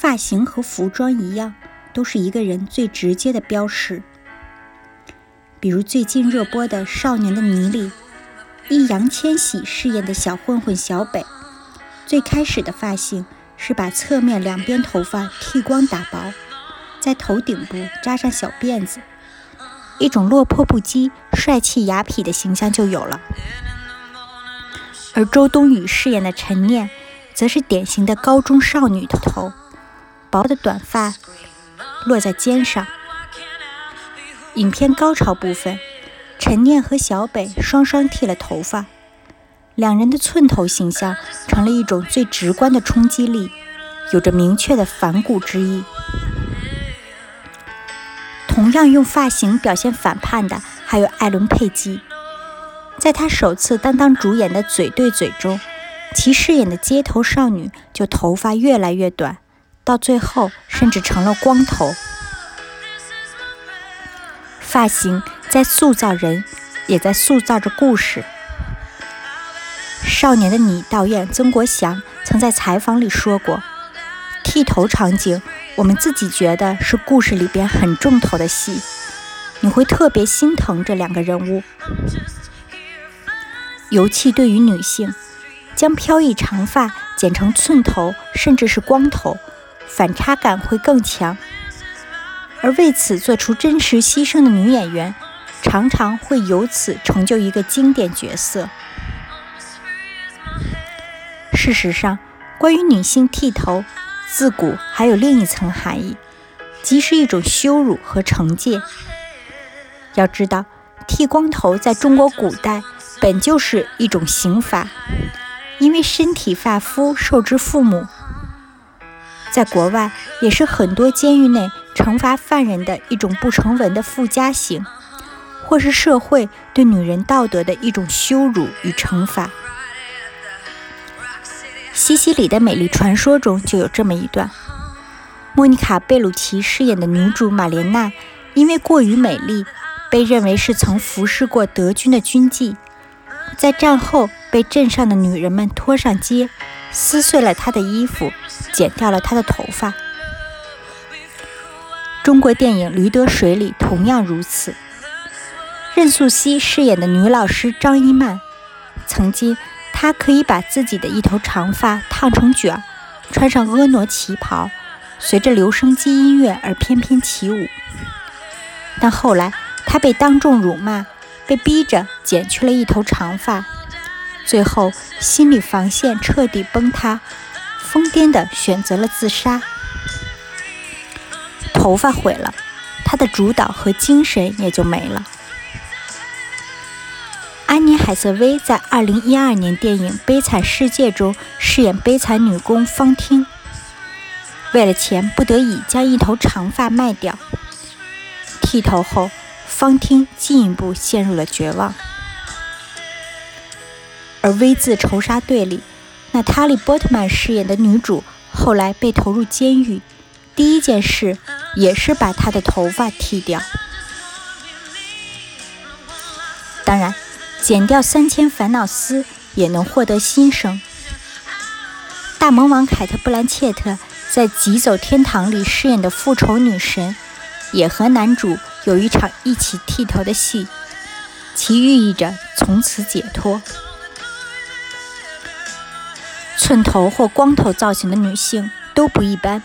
发型和服装一样，都是一个人最直接的标识。比如最近热播的《少年的你》里，易烊千玺饰演的小混混小北，最开始的发型是把侧面两边头发剃光打薄，在头顶部扎上小辫子，一种落魄不羁、帅气雅痞的形象就有了。而周冬雨饰演的陈念，则是典型的高中少女的头，薄的短发落在肩上。影片高潮部分，陈念和小北双双剃了头发，两人的寸头形象成了一种最直观的冲击力，有着明确的反骨之意。同样用发型表现反叛的还有艾伦佩姬，在她首次担当主演的《嘴对嘴》中，其饰演的街头少女就头发越来越短，到最后甚至成了光头。发型在塑造人，也在塑造着故事。《少年的你》导演曾国祥曾在采访里说过：“剃头场景，我们自己觉得是故事里边很重头的戏，你会特别心疼这两个人物。尤其对于女性，将飘逸长发剪成寸头，甚至是光头，反差感会更强。”而为此做出真实牺牲的女演员，常常会由此成就一个经典角色。事实上，关于女性剃头，自古还有另一层含义，即是一种羞辱和惩戒。要知道，剃光头在中国古代本就是一种刑罚，因为身体发肤受之父母。在国外，也是很多监狱内惩罚犯人的一种不成文的附加刑，或是社会对女人道德的一种羞辱与惩罚。《西西里的美丽传说》中就有这么一段：莫妮卡·贝鲁奇饰演的女主玛莲娜，因为过于美丽，被认为是曾服侍过德军的军妓，在战后被镇上的女人们拖上街。撕碎了她的衣服，剪掉了他的头发。中国电影《驴得水》里同样如此。任素汐饰演的女老师张一曼，曾经她可以把自己的一头长发烫成卷，穿上婀娜旗袍，随着留声机音乐而翩翩起舞。但后来她被当众辱骂，被逼着剪去了一头长发。最后，心理防线彻底崩塌，疯癫地选择了自杀。头发毁了，他的主导和精神也就没了。安妮·海瑟薇在2012年电影《悲惨世界》中饰演悲惨女工方汀，为了钱不得已将一头长发卖掉。剃头后，方汀进一步陷入了绝望。而《V 字仇杀队》里，娜塔莉·波特曼饰演的女主后来被投入监狱，第一件事也是把她的头发剃掉。当然，剪掉三千烦恼丝也能获得新生。大魔王凯特·布兰切特在《疾走天堂》里饰演的复仇女神，也和男主有一场一起剃头的戏，其寓意着从此解脱。寸头或光头造型的女性都不一般，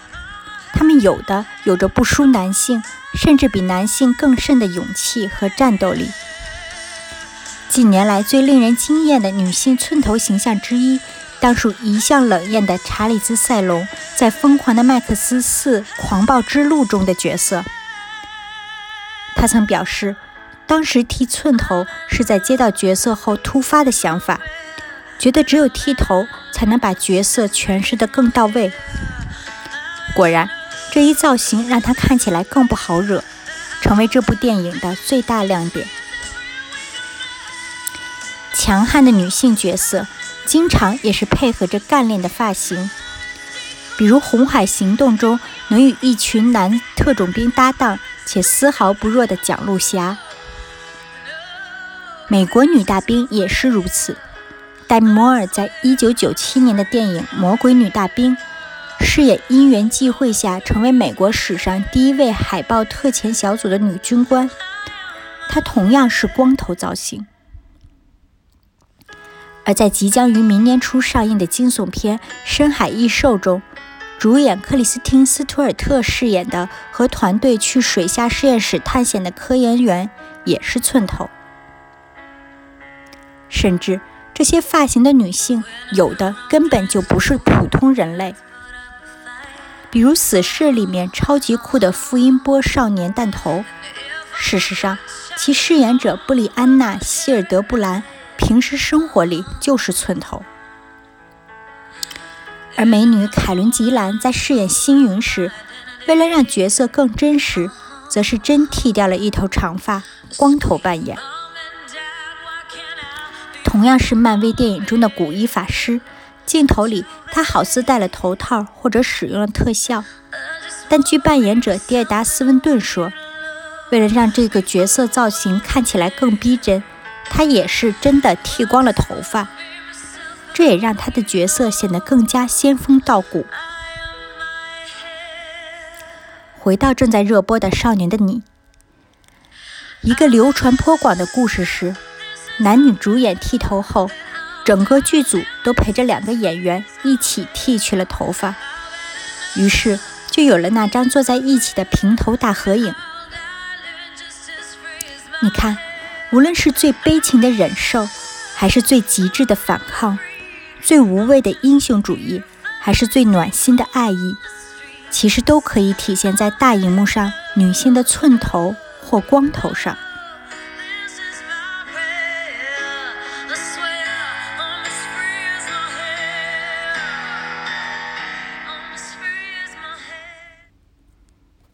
她们有的有着不输男性，甚至比男性更甚的勇气和战斗力。近年来最令人惊艳的女性寸头形象之一，当属一向冷艳的查理兹·塞隆在《疯狂的麦克斯四：狂暴之路》中的角色。他曾表示，当时剃寸头是在接到角色后突发的想法。觉得只有剃头才能把角色诠释得更到位。果然，这一造型让他看起来更不好惹，成为这部电影的最大亮点。强悍的女性角色经常也是配合着干练的发型，比如《红海行动》中能与一群男特种兵搭档且丝毫不弱的蒋璐霞。美国女大兵也是如此。戴米·摩尔在1997年的电影《魔鬼女大兵》饰演因缘际会下成为美国史上第一位海豹特遣小组的女军官，她同样是光头造型。而在即将于明年初上映的惊悚片《深海异兽》中，主演克里斯汀·斯图尔特饰演的和团队去水下实验室探险的科研员也是寸头。甚至这些发型的女性，有的根本就不是普通人类。比如《死侍》里面超级酷的福音波少年弹头，事实上，其饰演者布里安娜·希尔德布兰平时生活里就是寸头。而美女凯伦·吉兰在饰演星云时，为了让角色更真实，则是真剃掉了一头长发，光头扮演。同样是漫威电影中的古一法师。镜头里，他好似戴了头套或者使用了特效，但据扮演者迪尔达·斯温顿说，为了让这个角色造型看起来更逼真，他也是真的剃光了头发，这也让他的角色显得更加仙风道骨。回到正在热播的《少年的你》，一个流传颇广的故事是，男女主演剃头后。整个剧组都陪着两个演员一起剃去了头发，于是就有了那张坐在一起的平头大合影。你看，无论是最悲情的忍受，还是最极致的反抗，最无畏的英雄主义，还是最暖心的爱意，其实都可以体现在大荧幕上女性的寸头或光头上。